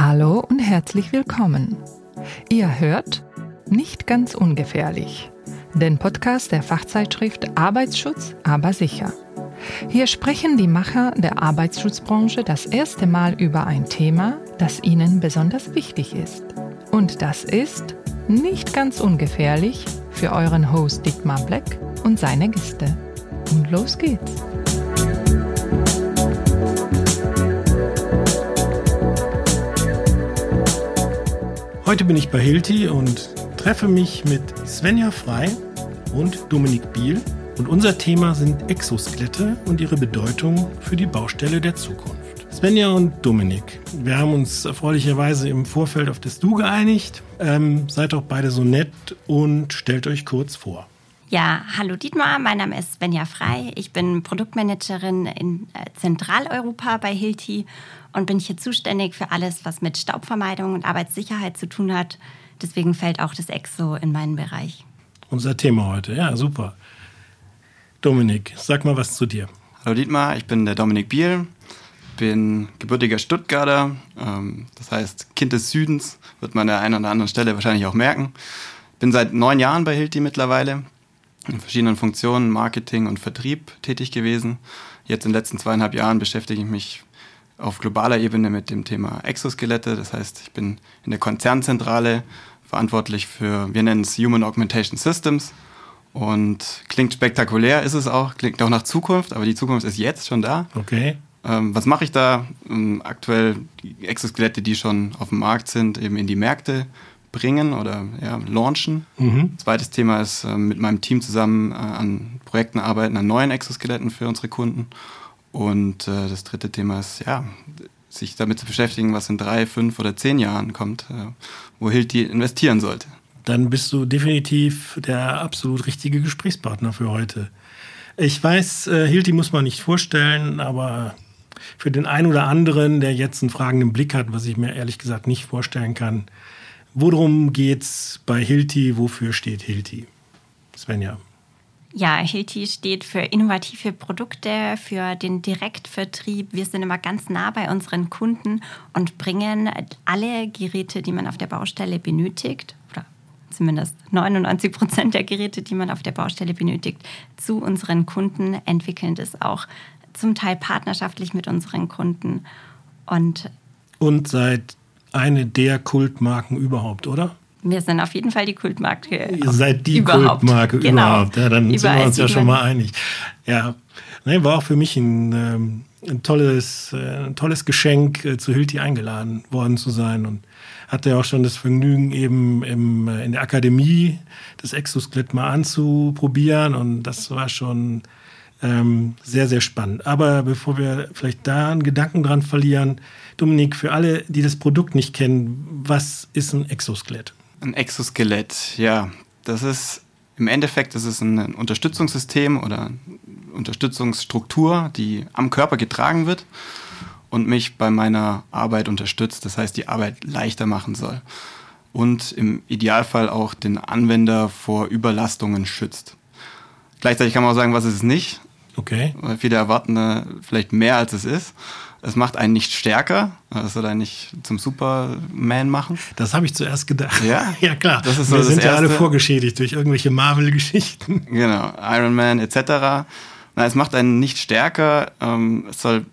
Hallo und herzlich willkommen. Ihr hört Nicht ganz ungefährlich, den Podcast der Fachzeitschrift Arbeitsschutz, aber sicher. Hier sprechen die Macher der Arbeitsschutzbranche das erste Mal über ein Thema, das ihnen besonders wichtig ist. Und das ist nicht ganz ungefährlich für euren Host Dietmar Black und seine Gäste. Und los geht's. Heute bin ich bei Hilti und treffe mich mit Svenja Frei und Dominik Biel. Und unser Thema sind Exoskelette und ihre Bedeutung für die Baustelle der Zukunft. Svenja und Dominik, wir haben uns erfreulicherweise im Vorfeld auf das Du geeinigt. Ähm, seid doch beide so nett und stellt euch kurz vor. Ja, hallo Dietmar, mein Name ist Svenja Frei. Ich bin Produktmanagerin in äh, Zentraleuropa bei Hilti und bin hier zuständig für alles, was mit Staubvermeidung und Arbeitssicherheit zu tun hat. Deswegen fällt auch das EXO in meinen Bereich. Unser Thema heute, ja, super. Dominik, sag mal was zu dir. Hallo Dietmar, ich bin der Dominik Biel, bin gebürtiger Stuttgarter, ähm, das heißt Kind des Südens, wird man an der einen oder anderen Stelle wahrscheinlich auch merken. Bin seit neun Jahren bei Hilti mittlerweile, in verschiedenen Funktionen, Marketing und Vertrieb tätig gewesen. Jetzt in den letzten zweieinhalb Jahren beschäftige ich mich auf globaler Ebene mit dem Thema Exoskelette. Das heißt, ich bin in der Konzernzentrale verantwortlich für, wir nennen es Human Augmentation Systems. Und klingt spektakulär, ist es auch, klingt auch nach Zukunft, aber die Zukunft ist jetzt schon da. Okay. Ähm, was mache ich da? Ähm, aktuell die Exoskelette, die schon auf dem Markt sind, eben in die Märkte bringen oder ja, launchen. Mhm. Zweites Thema ist äh, mit meinem Team zusammen äh, an Projekten arbeiten, an neuen Exoskeletten für unsere Kunden. Und äh, das dritte Thema ist, ja, sich damit zu beschäftigen, was in drei, fünf oder zehn Jahren kommt, äh, wo Hilti investieren sollte. Dann bist du definitiv der absolut richtige Gesprächspartner für heute. Ich weiß, äh, Hilti muss man nicht vorstellen, aber für den einen oder anderen, der jetzt einen fragenden Blick hat, was ich mir ehrlich gesagt nicht vorstellen kann, worum geht's bei Hilti? Wofür steht Hilti? Svenja. Ja, Hilti steht für innovative Produkte, für den Direktvertrieb. Wir sind immer ganz nah bei unseren Kunden und bringen alle Geräte, die man auf der Baustelle benötigt, oder zumindest 99 Prozent der Geräte, die man auf der Baustelle benötigt, zu unseren Kunden, entwickeln das auch zum Teil partnerschaftlich mit unseren Kunden. Und, und seid eine der Kultmarken überhaupt, oder? Wir sind auf jeden Fall die Kultmarke. Ihr seid die überhaupt. Kultmarke genau. überhaupt. Ja, dann Überall sind wir uns ja schon mal einig. Ja, nee, war auch für mich ein, ähm, ein tolles, äh, ein tolles Geschenk, äh, zu Hilti eingeladen worden zu sein und hatte auch schon das Vergnügen, eben im, äh, in der Akademie das Exoskelett mal anzuprobieren und das war schon ähm, sehr, sehr spannend. Aber bevor wir vielleicht da einen Gedanken dran verlieren, Dominik, für alle, die das Produkt nicht kennen, was ist ein Exoskelett? Ein Exoskelett, ja. Das ist im Endeffekt das ist ein Unterstützungssystem oder Unterstützungsstruktur, die am Körper getragen wird und mich bei meiner Arbeit unterstützt. Das heißt, die Arbeit leichter machen soll. Und im Idealfall auch den Anwender vor Überlastungen schützt. Gleichzeitig kann man auch sagen, was ist es nicht. Okay. Weil viele erwarten vielleicht mehr, als es ist. Es macht einen nicht stärker, es soll einen nicht zum Superman machen. Das habe ich zuerst gedacht. Ja, ja klar. Das ist so Wir sind ja alle vorgeschädigt durch irgendwelche Marvel-Geschichten. Genau, Iron Man etc. Na, es macht einen nicht stärker, ähm, es soll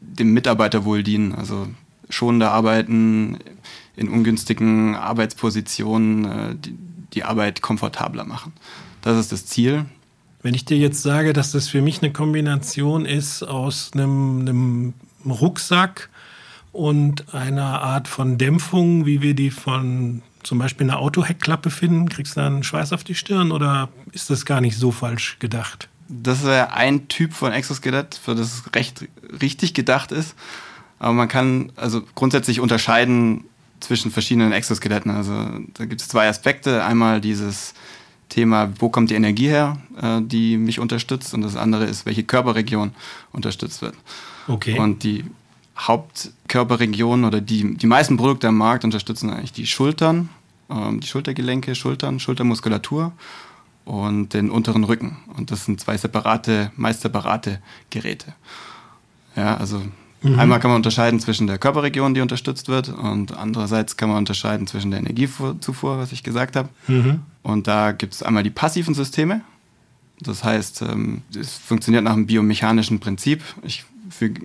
dem Mitarbeiter wohl dienen, also schonender arbeiten, in ungünstigen Arbeitspositionen äh, die, die Arbeit komfortabler machen. Das ist das Ziel. Wenn ich dir jetzt sage, dass das für mich eine Kombination ist aus einem, einem Rucksack und einer Art von Dämpfung, wie wir die von zum Beispiel einer Autoheckklappe finden, kriegst du dann Schweiß auf die Stirn oder ist das gar nicht so falsch gedacht? Das wäre ein Typ von Exoskelett, für das es recht richtig gedacht ist. Aber man kann also grundsätzlich unterscheiden zwischen verschiedenen Exoskeletten. Also da gibt es zwei Aspekte. Einmal dieses Thema, wo kommt die Energie her, äh, die mich unterstützt, und das andere ist, welche Körperregion unterstützt wird. Okay. Und die Hauptkörperregionen oder die, die meisten Produkte am Markt unterstützen eigentlich die Schultern, ähm, die Schultergelenke, Schultern, Schultermuskulatur und den unteren Rücken. Und das sind zwei separate, meist separate Geräte. Ja, also Mhm. Einmal kann man unterscheiden zwischen der Körperregion, die unterstützt wird, und andererseits kann man unterscheiden zwischen der Energiezufuhr, was ich gesagt habe. Mhm. Und da gibt es einmal die passiven Systeme. Das heißt, ähm, es funktioniert nach einem biomechanischen Prinzip. Ich füge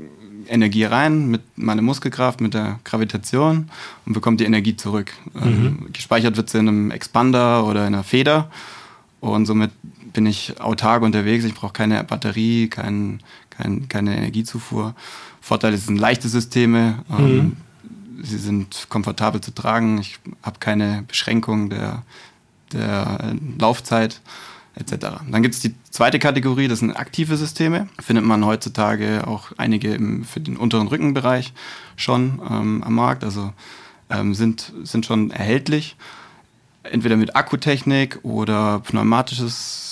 Energie rein mit meiner Muskelkraft, mit der Gravitation und bekomme die Energie zurück. Ähm, mhm. Gespeichert wird sie in einem Expander oder in einer Feder und somit bin ich autark unterwegs. Ich brauche keine Batterie, kein, kein, keine Energiezufuhr. Vorteil ist, es sind leichte Systeme. Ähm, mhm. Sie sind komfortabel zu tragen. Ich habe keine Beschränkung der, der äh, Laufzeit etc. Dann gibt es die zweite Kategorie, das sind aktive Systeme. Findet man heutzutage auch einige im, für den unteren Rückenbereich schon ähm, am Markt, also ähm, sind, sind schon erhältlich. Entweder mit Akkutechnik oder pneumatisches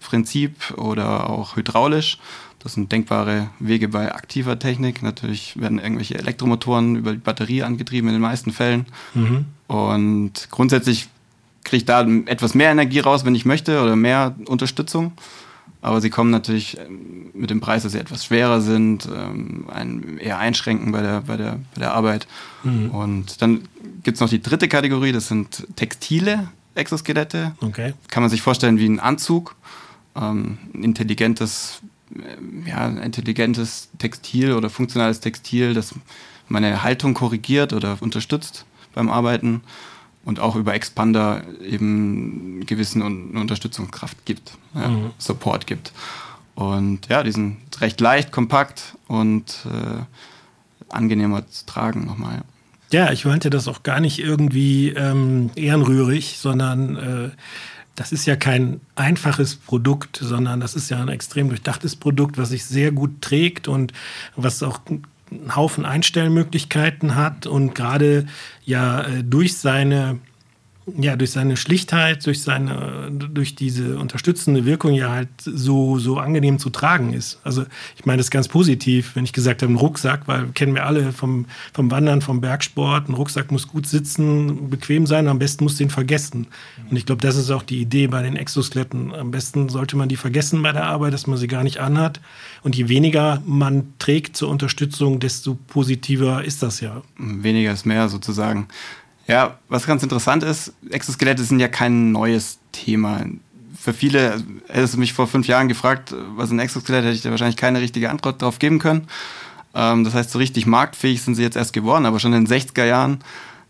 Prinzip oder auch hydraulisch. Das sind denkbare Wege bei aktiver Technik. Natürlich werden irgendwelche Elektromotoren über die Batterie angetrieben in den meisten Fällen. Mhm. Und grundsätzlich kriege ich da etwas mehr Energie raus, wenn ich möchte, oder mehr Unterstützung. Aber sie kommen natürlich ähm, mit dem Preis, dass sie etwas schwerer sind, ähm, einen eher einschränken bei der, bei der, bei der Arbeit. Mhm. Und dann gibt es noch die dritte Kategorie, das sind textile Exoskelette. Okay. Kann man sich vorstellen wie ein Anzug, ähm, ein intelligentes, äh, ja, intelligentes Textil oder funktionales Textil, das meine Haltung korrigiert oder unterstützt beim Arbeiten und auch über Expander eben gewissen Unterstützungskraft gibt, ja, mhm. Support gibt. Und ja, die sind recht leicht, kompakt und äh, angenehmer zu tragen nochmal. Ja, ich meinte das auch gar nicht irgendwie ähm, ehrenrührig, sondern äh, das ist ja kein einfaches Produkt, sondern das ist ja ein extrem durchdachtes Produkt, was sich sehr gut trägt und was auch einen Haufen Einstellmöglichkeiten hat und gerade ja äh, durch seine ja, durch seine Schlichtheit, durch seine, durch diese unterstützende Wirkung ja halt so, so angenehm zu tragen ist. Also ich meine das ist ganz positiv, wenn ich gesagt habe, ein Rucksack, weil kennen wir alle vom, vom Wandern, vom Bergsport, ein Rucksack muss gut sitzen, bequem sein, am besten muss den vergessen. Und ich glaube, das ist auch die Idee bei den Exoskeletten. Am besten sollte man die vergessen bei der Arbeit, dass man sie gar nicht anhat. Und je weniger man trägt zur Unterstützung, desto positiver ist das ja. Weniger ist mehr sozusagen. Ja, was ganz interessant ist, Exoskelette sind ja kein neues Thema. Für viele, hättest du mich vor fünf Jahren gefragt, was ein Exoskelett, hätte ich dir wahrscheinlich keine richtige Antwort darauf geben können. Ähm, das heißt, so richtig marktfähig sind sie jetzt erst geworden, aber schon in den 60er Jahren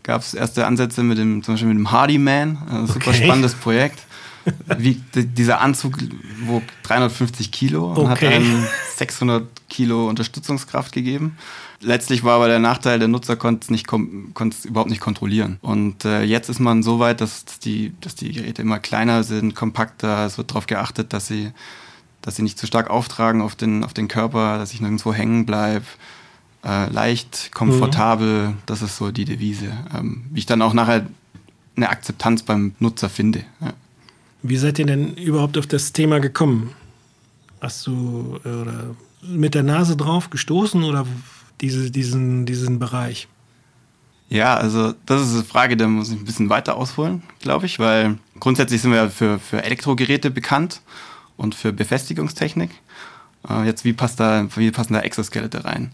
gab es erste Ansätze mit dem, zum Beispiel mit dem Hardy Man, ein super okay. spannendes Projekt. Wie, dieser Anzug wog 350 Kilo und okay. hat einem 600 Kilo Unterstützungskraft gegeben letztlich war aber der Nachteil, der Nutzer konnte es nicht konnte überhaupt nicht kontrollieren. Und äh, jetzt ist man so weit, dass die, dass die Geräte immer kleiner sind, kompakter. Es wird darauf geachtet, dass sie, dass sie nicht zu stark auftragen auf den, auf den Körper, dass ich nirgendwo hängen bleibe. Äh, leicht, komfortabel, mhm. das ist so die Devise. Ähm, wie ich dann auch nachher eine Akzeptanz beim Nutzer finde. Ja. Wie seid ihr denn überhaupt auf das Thema gekommen? Hast du äh, oder mit der Nase drauf gestoßen oder diese, diesen, diesen Bereich? Ja, also das ist eine Frage, da muss ich ein bisschen weiter ausholen, glaube ich, weil grundsätzlich sind wir für, für Elektrogeräte bekannt und für Befestigungstechnik. Äh, jetzt, wie, passt da, wie passen da Exoskelette rein?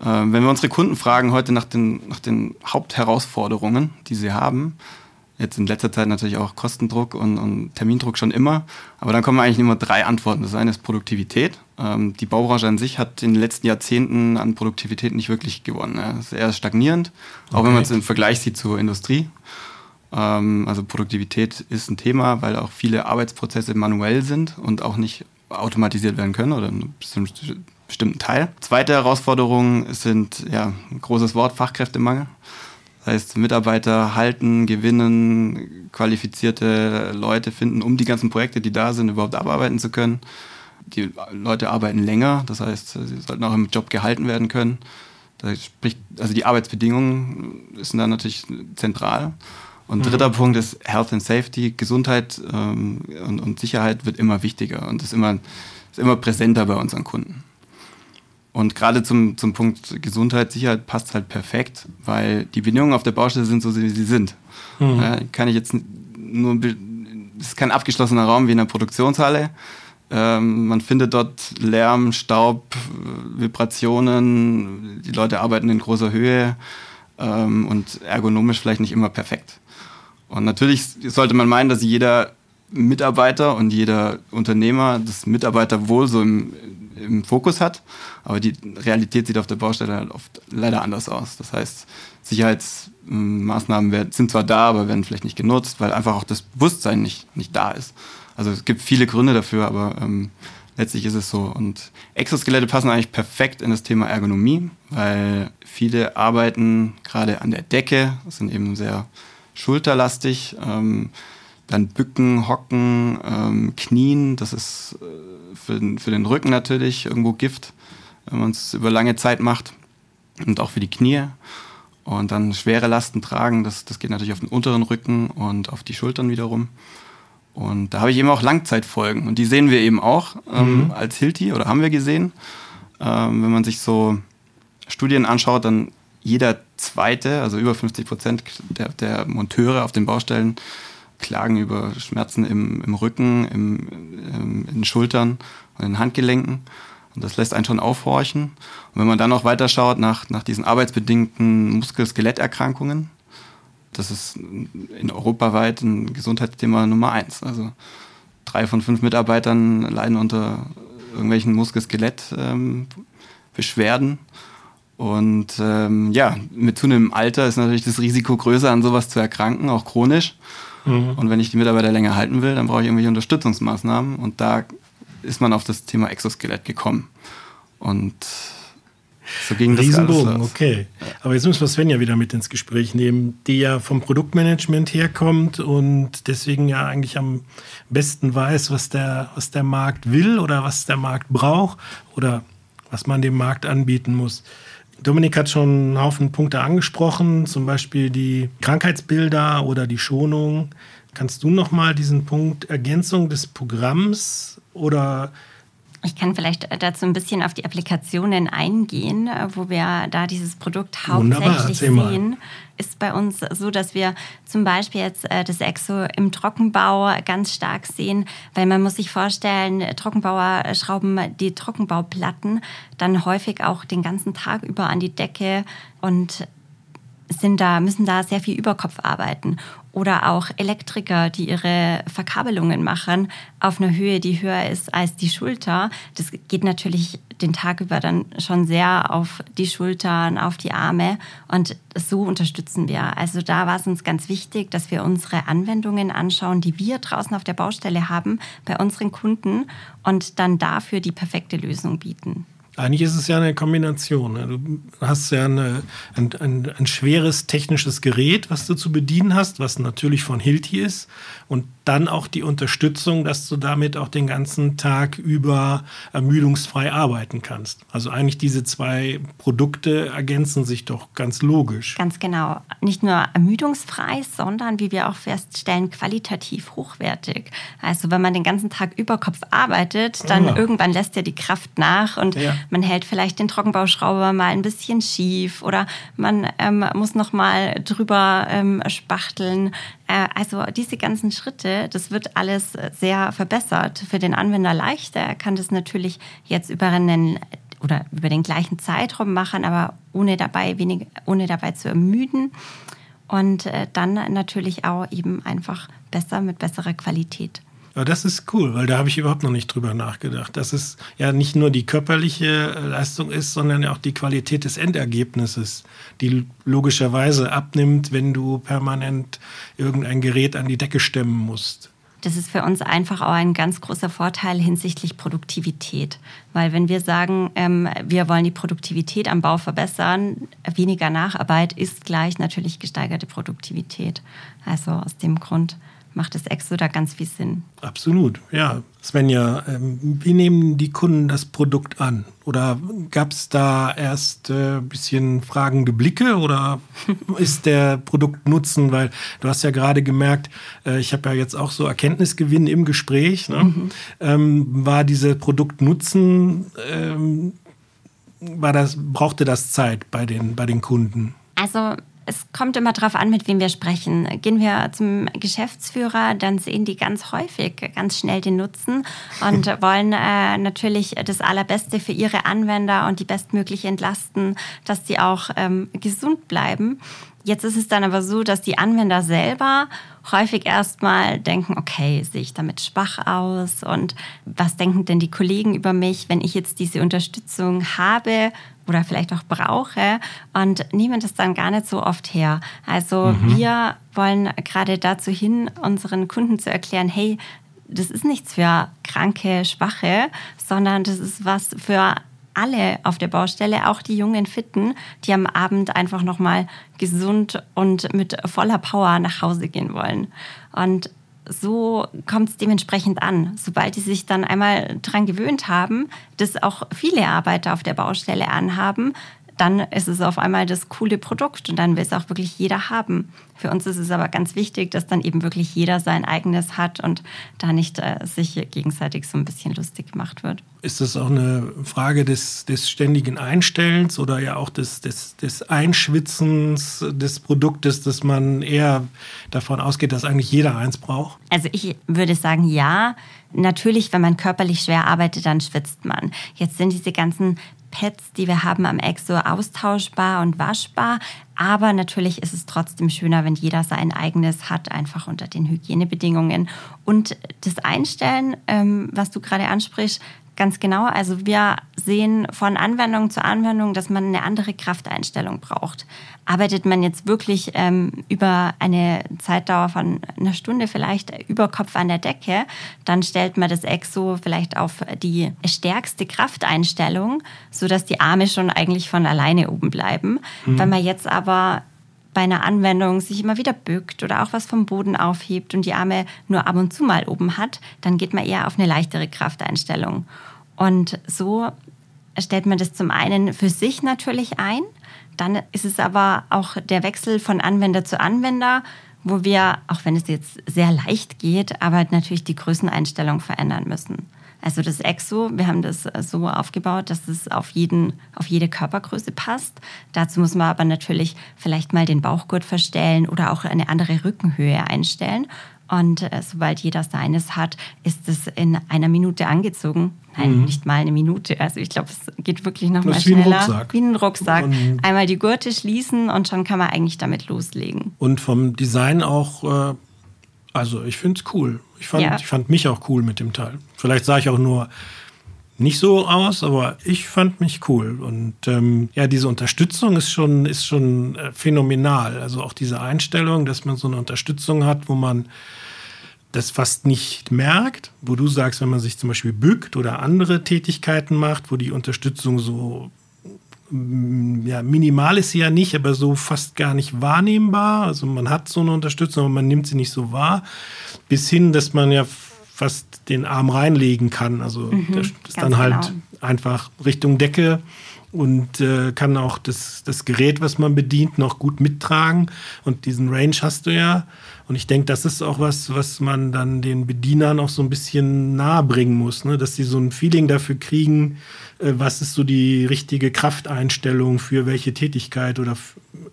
Äh, wenn wir unsere Kunden fragen heute nach den, nach den Hauptherausforderungen, die sie haben, Jetzt in letzter Zeit natürlich auch Kostendruck und, und, Termindruck schon immer. Aber dann kommen eigentlich immer drei Antworten. Das eine ist Produktivität. Ähm, die Baubranche an sich hat in den letzten Jahrzehnten an Produktivität nicht wirklich gewonnen. Das ist eher stagnierend, auch okay. wenn man es im Vergleich sieht zur Industrie. Ähm, also Produktivität ist ein Thema, weil auch viele Arbeitsprozesse manuell sind und auch nicht automatisiert werden können oder einen bestimmten Teil. Zweite Herausforderung sind, ja, ein großes Wort, Fachkräftemangel. Das heißt, Mitarbeiter halten, gewinnen, qualifizierte Leute finden, um die ganzen Projekte, die da sind, überhaupt abarbeiten zu können. Die Leute arbeiten länger, das heißt, sie sollten auch im Job gehalten werden können. Spricht, also die Arbeitsbedingungen sind da natürlich zentral. Und mhm. dritter Punkt ist Health and Safety. Gesundheit ähm, und, und, Sicherheit wird immer wichtiger und ist immer, ist immer präsenter bei unseren Kunden. Und gerade zum, zum Punkt Gesundheit, Sicherheit passt halt perfekt, weil die Bedingungen auf der Baustelle sind so, wie sie sind. Mhm. Ja, kann ich jetzt nur, es ist kein abgeschlossener Raum wie in einer Produktionshalle. Ähm, man findet dort Lärm, Staub, Vibrationen. Die Leute arbeiten in großer Höhe ähm, und ergonomisch vielleicht nicht immer perfekt. Und natürlich sollte man meinen, dass jeder Mitarbeiter und jeder Unternehmer das Mitarbeiterwohl so im, im Fokus hat. Aber die Realität sieht auf der Baustelle halt oft leider anders aus. Das heißt, Sicherheitsmaßnahmen sind zwar da, aber werden vielleicht nicht genutzt, weil einfach auch das Bewusstsein nicht, nicht da ist. Also es gibt viele Gründe dafür, aber ähm, letztlich ist es so. Und Exoskelette passen eigentlich perfekt in das Thema Ergonomie, weil viele arbeiten gerade an der Decke, sind eben sehr schulterlastig. Ähm, dann Bücken, Hocken, ähm, Knien, das ist äh, für, für den Rücken natürlich irgendwo Gift, wenn man es über lange Zeit macht. Und auch für die Knie. Und dann schwere Lasten tragen, das, das geht natürlich auf den unteren Rücken und auf die Schultern wiederum. Und da habe ich eben auch Langzeitfolgen. Und die sehen wir eben auch ähm, mhm. als Hilti oder haben wir gesehen. Ähm, wenn man sich so Studien anschaut, dann jeder zweite, also über 50 Prozent der, der Monteure auf den Baustellen klagen über Schmerzen im, im Rücken, im, im, in den Schultern und in den Handgelenken. Und das lässt einen schon aufhorchen. Und wenn man dann noch weiter schaut nach, nach diesen arbeitsbedingten Muskel-Skeletterkrankungen, das ist in europaweit ein Gesundheitsthema Nummer eins. Also drei von fünf Mitarbeitern leiden unter irgendwelchen Muskel-Skelett-Beschwerden. Und ähm, ja, mit zunehmendem Alter ist natürlich das Risiko größer, an sowas zu erkranken, auch chronisch. Mhm. Und wenn ich die Mitarbeiter länger halten will, dann brauche ich irgendwelche Unterstützungsmaßnahmen. Und da ist man auf das Thema Exoskelett gekommen. Und so ging das Riesenbogen, okay. Aber jetzt müssen wir Svenja wieder mit ins Gespräch nehmen, die ja vom Produktmanagement herkommt und deswegen ja eigentlich am besten weiß, was der, was der Markt will oder was der Markt braucht oder was man dem Markt anbieten muss. Dominik hat schon einen Haufen Punkte angesprochen, zum Beispiel die Krankheitsbilder oder die Schonung. Kannst du noch mal diesen Punkt Ergänzung des Programms oder ich kann vielleicht dazu ein bisschen auf die Applikationen eingehen, wo wir da dieses Produkt hauptsächlich sehen. Ist bei uns so, dass wir zum Beispiel jetzt äh, das Exo im Trockenbau ganz stark sehen, weil man muss sich vorstellen, Trockenbauer schrauben die Trockenbauplatten dann häufig auch den ganzen Tag über an die Decke und sind da, müssen da sehr viel Überkopf arbeiten. Oder auch Elektriker, die ihre Verkabelungen machen auf einer Höhe, die höher ist als die Schulter. Das geht natürlich den Tag über dann schon sehr auf die Schultern, auf die Arme. Und so unterstützen wir. Also da war es uns ganz wichtig, dass wir unsere Anwendungen anschauen, die wir draußen auf der Baustelle haben, bei unseren Kunden und dann dafür die perfekte Lösung bieten. Eigentlich ist es ja eine Kombination. Ne? Du hast ja eine, ein, ein, ein, schweres technisches Gerät, was du zu bedienen hast, was natürlich von Hilti ist. Und dann auch die Unterstützung, dass du damit auch den ganzen Tag über ermüdungsfrei arbeiten kannst. Also eigentlich diese zwei Produkte ergänzen sich doch ganz logisch. Ganz genau. Nicht nur ermüdungsfrei, sondern, wie wir auch feststellen, qualitativ hochwertig. Also wenn man den ganzen Tag über Kopf arbeitet, dann ja. irgendwann lässt ja die Kraft nach und ja. man hält vielleicht den Trockenbauschrauber mal ein bisschen schief oder man ähm, muss noch mal drüber ähm, spachteln. Äh, also diese ganzen Schritte, das wird alles sehr verbessert. Für den Anwender leichter. Er kann das natürlich jetzt über einen oder über den gleichen Zeitraum machen, aber ohne dabei wenig, ohne dabei zu ermüden. Und äh, dann natürlich auch eben einfach besser mit besserer Qualität. Ja, das ist cool, weil da habe ich überhaupt noch nicht drüber nachgedacht. Dass es ja nicht nur die körperliche äh, Leistung ist, sondern auch die Qualität des Endergebnisses, die logischerweise abnimmt, wenn du permanent irgendein Gerät an die Decke stemmen musst. Das ist für uns einfach auch ein ganz großer Vorteil hinsichtlich Produktivität. Weil wenn wir sagen, ähm, wir wollen die Produktivität am Bau verbessern, weniger Nacharbeit ist gleich natürlich gesteigerte Produktivität. Also aus dem Grund macht das Exo da ganz viel Sinn. Absolut, ja. Svenja, ähm, wie nehmen die Kunden das Produkt an? Oder gab es da erst ein äh, bisschen fragende Blicke oder ist der Produktnutzen, weil du hast ja gerade gemerkt, äh, ich habe ja jetzt auch so Erkenntnisgewinn im Gespräch, ne? mhm. ähm, war diese Produktnutzen, ähm, war das, brauchte das Zeit bei den, bei den Kunden? Also es kommt immer darauf an, mit wem wir sprechen. Gehen wir zum Geschäftsführer, dann sehen die ganz häufig ganz schnell den Nutzen und wollen äh, natürlich das Allerbeste für ihre Anwender und die bestmögliche entlasten, dass sie auch ähm, gesund bleiben. Jetzt ist es dann aber so, dass die Anwender selber häufig erstmal denken, okay, sehe ich damit schwach aus und was denken denn die Kollegen über mich, wenn ich jetzt diese Unterstützung habe oder vielleicht auch brauche und nehmen das dann gar nicht so oft her. Also mhm. wir wollen gerade dazu hin, unseren Kunden zu erklären, hey, das ist nichts für kranke, schwache, sondern das ist was für alle auf der Baustelle, auch die jungen Fitten, die am Abend einfach nochmal gesund und mit voller Power nach Hause gehen wollen. Und so kommt es dementsprechend an. Sobald die sich dann einmal daran gewöhnt haben, dass auch viele Arbeiter auf der Baustelle anhaben, dann ist es auf einmal das coole Produkt und dann will es auch wirklich jeder haben. Für uns ist es aber ganz wichtig, dass dann eben wirklich jeder sein eigenes hat und da nicht äh, sich gegenseitig so ein bisschen lustig gemacht wird. Ist das auch eine Frage des, des ständigen Einstellens oder ja auch des, des, des Einschwitzens des Produktes, dass man eher davon ausgeht, dass eigentlich jeder eins braucht? Also ich würde sagen, ja. Natürlich, wenn man körperlich schwer arbeitet, dann schwitzt man. Jetzt sind diese ganzen Pads, die wir haben am Exo, austauschbar und waschbar. Aber natürlich ist es trotzdem schöner, wenn jeder sein eigenes hat, einfach unter den Hygienebedingungen. Und das Einstellen, ähm, was du gerade ansprichst, Ganz genau. Also wir sehen von Anwendung zu Anwendung, dass man eine andere Krafteinstellung braucht. Arbeitet man jetzt wirklich ähm, über eine Zeitdauer von einer Stunde vielleicht über Kopf an der Decke, dann stellt man das Exo vielleicht auf die stärkste Krafteinstellung, sodass die Arme schon eigentlich von alleine oben bleiben. Mhm. Wenn man jetzt aber bei einer Anwendung sich immer wieder bückt oder auch was vom Boden aufhebt und die Arme nur ab und zu mal oben hat, dann geht man eher auf eine leichtere Krafteinstellung. Und so stellt man das zum einen für sich natürlich ein, dann ist es aber auch der Wechsel von Anwender zu Anwender, wo wir, auch wenn es jetzt sehr leicht geht, aber natürlich die Größeneinstellung verändern müssen. Also das Exo, wir haben das äh, so aufgebaut, dass es auf, jeden, auf jede Körpergröße passt. Dazu muss man aber natürlich vielleicht mal den Bauchgurt verstellen oder auch eine andere Rückenhöhe einstellen. Und äh, sobald jeder seines hat, ist es in einer Minute angezogen. Nein, mhm. nicht mal eine Minute. Also ich glaube, es geht wirklich noch mal schneller. Wie ein Rucksack. Wie ein Rucksack. Und Einmal die Gurte schließen und schon kann man eigentlich damit loslegen. Und vom Design auch, äh, also ich finde es cool. Ich fand, ja. ich fand mich auch cool mit dem Teil. Vielleicht sah ich auch nur nicht so aus, aber ich fand mich cool. Und ähm, ja, diese Unterstützung ist schon, ist schon äh, phänomenal. Also auch diese Einstellung, dass man so eine Unterstützung hat, wo man das fast nicht merkt, wo du sagst, wenn man sich zum Beispiel bückt oder andere Tätigkeiten macht, wo die Unterstützung so ja, minimal ist sie ja nicht, aber so fast gar nicht wahrnehmbar. Also man hat so eine Unterstützung, aber man nimmt sie nicht so wahr bis hin, dass man ja fast den Arm reinlegen kann. Also mhm, das ist dann halt genau. einfach Richtung Decke und äh, kann auch das, das Gerät, was man bedient, noch gut mittragen. Und diesen Range hast du ja. Und ich denke, das ist auch was, was man dann den Bedienern auch so ein bisschen nahe bringen muss, ne? dass sie so ein Feeling dafür kriegen, was ist so die richtige Krafteinstellung für welche Tätigkeit oder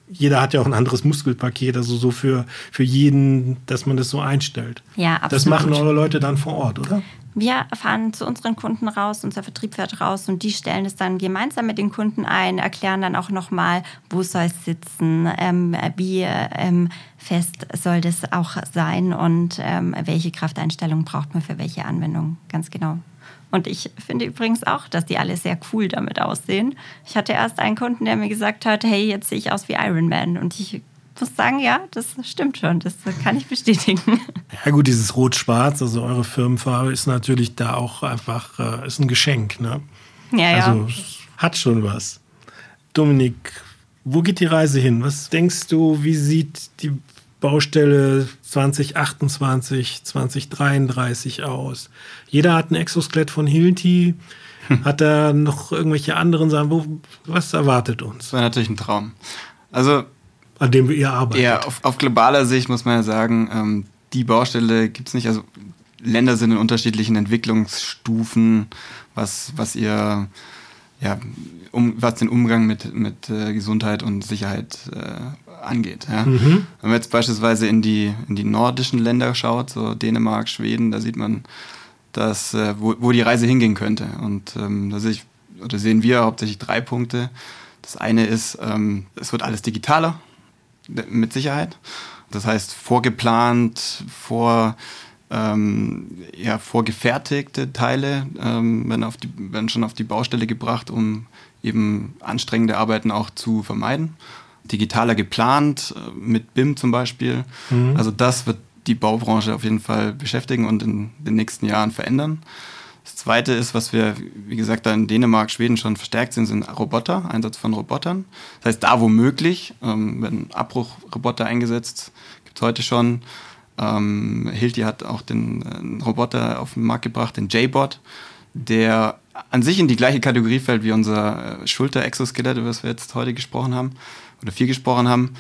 jeder hat ja auch ein anderes Muskelpaket, also so für, für jeden, dass man das so einstellt. Ja, absolut. Das machen eure Leute dann vor Ort, oder? Wir fahren zu unseren Kunden raus, unser Vertrieb fährt raus und die stellen es dann gemeinsam mit den Kunden ein, erklären dann auch nochmal, wo soll es sitzen, ähm, wie ähm, fest soll das auch sein und ähm, welche Krafteinstellungen braucht man für welche Anwendung, ganz genau. Und ich finde übrigens auch, dass die alle sehr cool damit aussehen. Ich hatte erst einen Kunden, der mir gesagt hat, hey, jetzt sehe ich aus wie Iron Man. Und ich muss sagen, ja, das stimmt schon. Das kann ich bestätigen. Ja gut, dieses Rot-Schwarz, also eure Firmenfarbe, ist natürlich da auch einfach, äh, ist ein Geschenk. Ne? Ja, ja. Also hat schon was. Dominik, wo geht die Reise hin? Was denkst du, wie sieht die Baustelle 2028, 2033 aus? Jeder hat ein Exoskelett von Hilti. Hat er noch irgendwelche anderen Sachen? Wo, was erwartet uns? Das wäre natürlich ein Traum. Also an dem ihr arbeitet. Ja, auf, auf globaler Sicht muss man ja sagen, ähm, die Baustelle gibt es nicht. Also Länder sind in unterschiedlichen Entwicklungsstufen, was, was ihr ja, um, was den Umgang mit, mit äh, Gesundheit und Sicherheit äh, angeht. Ja. Mhm. Wenn man jetzt beispielsweise in die, in die nordischen Länder schaut, so Dänemark, Schweden, da sieht man, dass, äh, wo, wo die Reise hingehen könnte. Und ähm, da sehe ich, oder sehen wir hauptsächlich drei Punkte. Das eine ist, ähm, es wird alles digitaler, mit Sicherheit. Das heißt, vorgeplant, vor, ähm, ja, vorgefertigte Teile ähm, werden, auf die, werden schon auf die Baustelle gebracht, um eben anstrengende Arbeiten auch zu vermeiden. Digitaler geplant, äh, mit BIM zum Beispiel. Mhm. Also das wird die Baubranche auf jeden Fall beschäftigen und in den nächsten Jahren verändern. Das Zweite ist, was wir, wie gesagt, da in Dänemark, Schweden schon verstärkt sind, sind Roboter, Einsatz von Robotern. Das heißt, da wo möglich ähm, werden Abbruchroboter eingesetzt, gibt es heute schon. Ähm, Hilti hat auch den äh, Roboter auf den Markt gebracht, den J-Bot, der an sich in die gleiche Kategorie fällt wie unser äh, Schulter-Exoskelett, über das wir jetzt heute gesprochen haben oder viel gesprochen haben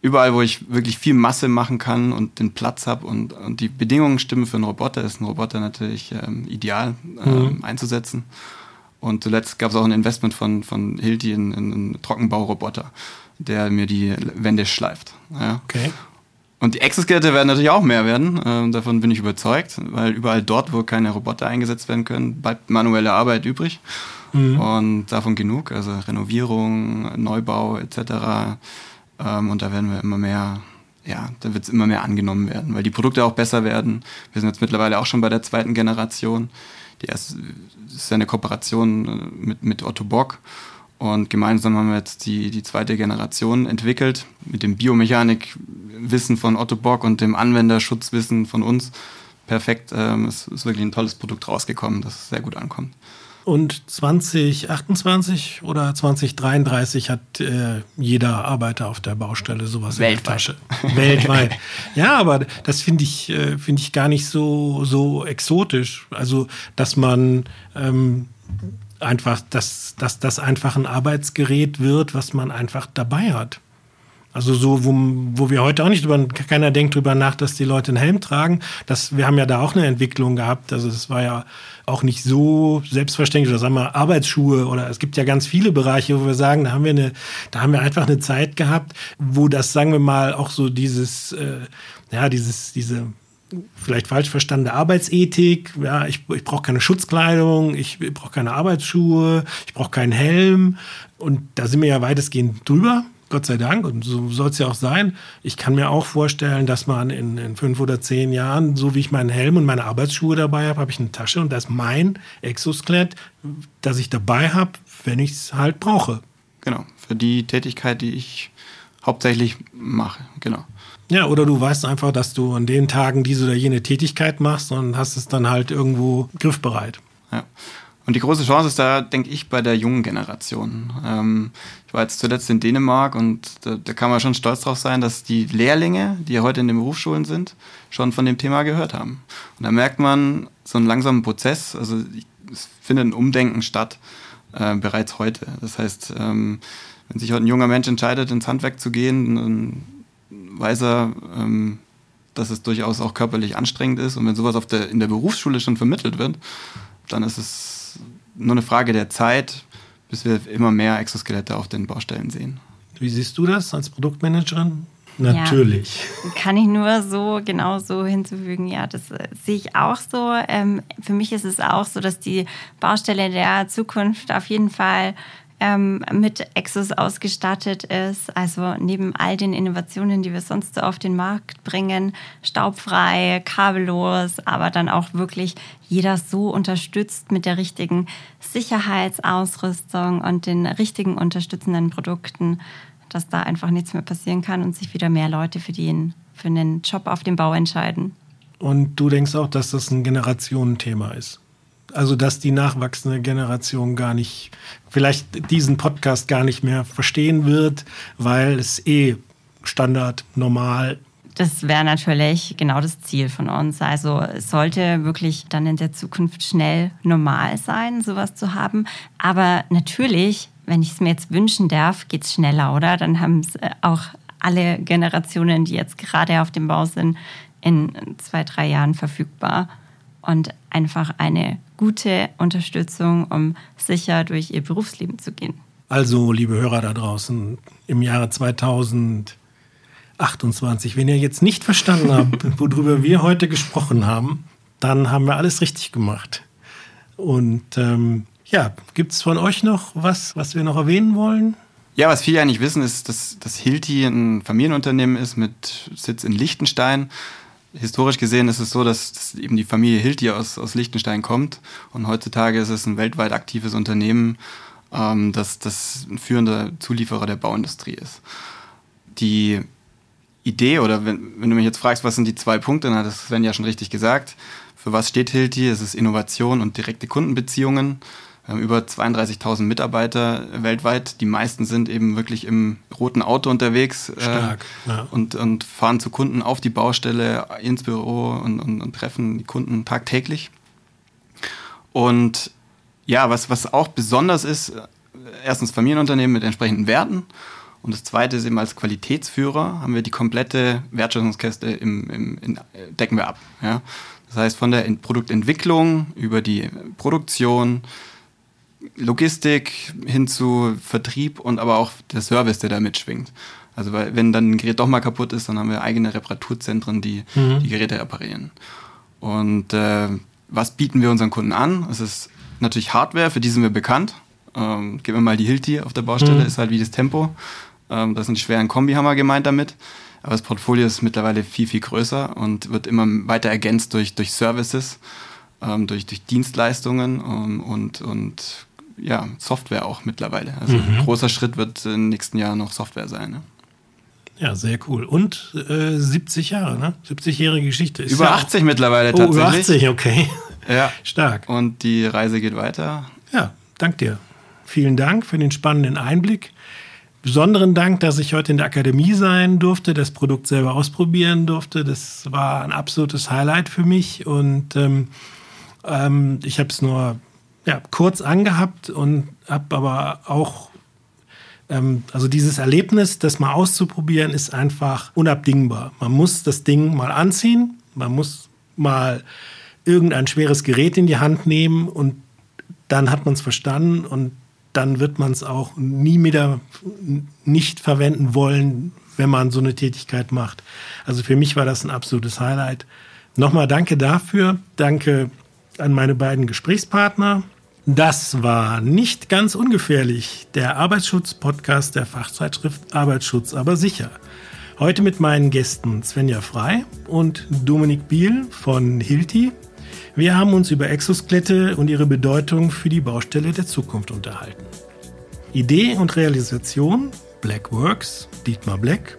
überall, wo ich wirklich viel Masse machen kann und den Platz habe und, und die Bedingungen stimmen für einen Roboter, ist ein Roboter natürlich ähm, ideal ähm, mhm. einzusetzen. Und zuletzt gab es auch ein Investment von, von Hilti in, in einen Trockenbauroboter, der mir die Wände schleift. Ja. Okay. Und die Exoskelette werden natürlich auch mehr werden, äh, davon bin ich überzeugt, weil überall dort, wo keine Roboter eingesetzt werden können, bleibt manuelle Arbeit übrig. Mhm. Und davon genug, also Renovierung, Neubau etc ähm, und da werden wir immer mehr, ja, da wird es immer mehr angenommen werden, weil die Produkte auch besser werden. Wir sind jetzt mittlerweile auch schon bei der zweiten Generation. Die erste ist ja eine Kooperation äh, mit, mit Otto Bock. Und gemeinsam haben wir jetzt die, die zweite Generation entwickelt mit dem Biomechanikwissen von Otto Bock und dem Anwenderschutzwissen von uns. Perfekt, ähm, es ist wirklich ein tolles Produkt rausgekommen, das sehr gut ankommt. Und 2028 oder 2033 hat äh, jeder Arbeiter auf der Baustelle sowas Weltweit. in der Tasche. Weltweit. Ja, aber das finde ich, äh, finde ich gar nicht so, so exotisch. Also, dass man ähm, einfach, dass, dass das einfach ein Arbeitsgerät wird, was man einfach dabei hat. Also so, wo, wo wir heute auch nicht drüber, keiner denkt drüber nach, dass die Leute einen Helm tragen. Das, wir haben ja da auch eine Entwicklung gehabt. Also das war ja auch nicht so selbstverständlich. Oder sagen wir Arbeitsschuhe oder es gibt ja ganz viele Bereiche, wo wir sagen, da haben wir eine, da haben wir einfach eine Zeit gehabt, wo das, sagen wir mal, auch so dieses, äh, ja, dieses, diese vielleicht falsch verstandene Arbeitsethik. Ja, ich, ich brauche keine Schutzkleidung, ich brauche keine Arbeitsschuhe, ich brauche keinen Helm. Und da sind wir ja weitestgehend drüber. Gott sei Dank, und so soll es ja auch sein. Ich kann mir auch vorstellen, dass man in, in, fünf oder zehn Jahren, so wie ich meinen Helm und meine Arbeitsschuhe dabei habe, habe ich eine Tasche und da ist mein Exoskelett, das ich dabei habe, wenn ich es halt brauche. Genau, für die Tätigkeit, die ich hauptsächlich mache, genau. Ja, oder du weißt einfach, dass du an den Tagen diese oder jene Tätigkeit machst und hast es dann halt irgendwo griffbereit. Ja. Und die große Chance ist da, denke ich, bei der jungen Generation. Ähm, ich war jetzt zuletzt in Dänemark und da, da, kann man schon stolz drauf sein, dass die Lehrlinge, die heute in den Berufsschulen sind, schon von dem Thema gehört haben. Und da merkt man so einen langsamen Prozess, also es findet ein Umdenken statt, äh, bereits heute. Das heißt, ähm, wenn sich heute ein junger Mensch entscheidet, ins Handwerk zu gehen, dann weiß er, ähm, dass es durchaus auch körperlich anstrengend ist. Und wenn sowas auf der, in der Berufsschule schon vermittelt wird, dann ist es nur eine Frage der Zeit, bis wir immer mehr Exoskelette auf den Baustellen sehen. Wie siehst du das als Produktmanagerin? Natürlich. Ja, kann ich nur so genau so hinzufügen. Ja, das äh, sehe ich auch so. Ähm, für mich ist es auch so, dass die Baustelle der Zukunft auf jeden Fall ähm, mit Exos ausgestattet ist. Also neben all den Innovationen, die wir sonst so auf den Markt bringen, staubfrei, kabellos, aber dann auch wirklich jeder so unterstützt mit der richtigen Sicherheitsausrüstung und den richtigen unterstützenden Produkten, dass da einfach nichts mehr passieren kann und sich wieder mehr Leute für den für einen Job auf dem Bau entscheiden. Und du denkst auch, dass das ein Generationenthema ist? Also, dass die nachwachsende Generation gar nicht, vielleicht diesen Podcast gar nicht mehr verstehen wird, weil es eh Standard, normal. Das wäre natürlich genau das Ziel von uns. Also es sollte wirklich dann in der Zukunft schnell normal sein, sowas zu haben. Aber natürlich, wenn ich es mir jetzt wünschen darf, geht es schneller, oder? Dann haben es äh, auch alle Generationen, die jetzt gerade auf dem Bau sind, in zwei, drei Jahren verfügbar und einfach eine gute Unterstützung, um sicher durch ihr Berufsleben zu gehen. Also, liebe Hörer da draußen, im Jahre 2028, wenn ihr jetzt nicht verstanden habt, worüber wir heute gesprochen haben, dann haben wir alles richtig gemacht. Und ähm, ja, gibt es von euch noch was, was wir noch erwähnen wollen? Ja, was viele ja nicht wissen, ist, dass, dass Hilti ein Familienunternehmen ist mit Sitz in Liechtenstein. Historisch gesehen ist es so, dass, eben die Familie Hilti aus, aus Liechtenstein kommt. Und heutzutage ist es ein weltweit aktives Unternehmen, ähm, das, das ein führender Zulieferer der Bauindustrie ist. Die Idee, oder wenn, wenn du mich jetzt fragst, was sind die zwei Punkte, dann hat Sven ja schon richtig gesagt. Für was steht Hilti? Es ist Innovation und direkte Kundenbeziehungen. Wir haben über 32.000 Mitarbeiter weltweit. Die meisten sind eben wirklich im roten Auto unterwegs äh, Stark, äh, ja. und, und fahren zu Kunden auf die Baustelle, ins Büro und, und, und treffen die Kunden tagtäglich. Und ja, was, was auch besonders ist, erstens Familienunternehmen mit entsprechenden Werten. Und das zweite ist eben als Qualitätsführer haben wir die komplette Wertschöpfungskette im, im, in, decken wir ab. Ja? Das heißt, von der Produktentwicklung über die Produktion, Logistik hin zu Vertrieb und aber auch der Service, der da mitschwingt. Also weil, wenn dann ein Gerät doch mal kaputt ist, dann haben wir eigene Reparaturzentren, die mhm. die Geräte reparieren. Und äh, was bieten wir unseren Kunden an? Es ist natürlich Hardware, für die sind wir bekannt. Ähm, geben wir mal die Hilti auf der Baustelle, mhm. ist halt wie das Tempo. Ähm, das sind die schweren Kombihammer gemeint damit. Aber das Portfolio ist mittlerweile viel, viel größer und wird immer weiter ergänzt durch, durch Services, ähm, durch, durch Dienstleistungen ähm, und, und ja, Software auch mittlerweile. Also mhm. ein großer Schritt wird im nächsten Jahr noch Software sein. Ne? Ja, sehr cool. Und äh, 70 Jahre, ne? 70-jährige Geschichte. Ist über ja 80 mittlerweile tatsächlich. Oh, über 80, okay. Ja. Stark. Und die Reise geht weiter. Ja, dank dir. Vielen Dank für den spannenden Einblick. Besonderen Dank, dass ich heute in der Akademie sein durfte, das Produkt selber ausprobieren durfte. Das war ein absolutes Highlight für mich und ähm, ähm, ich habe es nur ja, kurz angehabt und habe aber auch, ähm, also dieses Erlebnis, das mal auszuprobieren, ist einfach unabdingbar. Man muss das Ding mal anziehen, man muss mal irgendein schweres Gerät in die Hand nehmen und dann hat man es verstanden und dann wird man es auch nie wieder nicht verwenden wollen, wenn man so eine Tätigkeit macht. Also für mich war das ein absolutes Highlight. Nochmal danke dafür. Danke an meine beiden Gesprächspartner. Das war nicht ganz ungefährlich, der Arbeitsschutz-Podcast der Fachzeitschrift Arbeitsschutz aber sicher. Heute mit meinen Gästen Svenja Frei und Dominik Biel von Hilti. Wir haben uns über Exoskelette und ihre Bedeutung für die Baustelle der Zukunft unterhalten. Idee und Realisation Blackworks, Dietmar Black,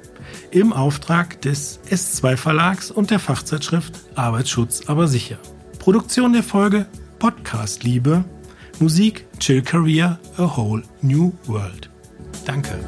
im Auftrag des S2 Verlags und der Fachzeitschrift Arbeitsschutz aber sicher. Produktion der Folge Podcast Liebe Musik Chill Career A Whole New World. Danke.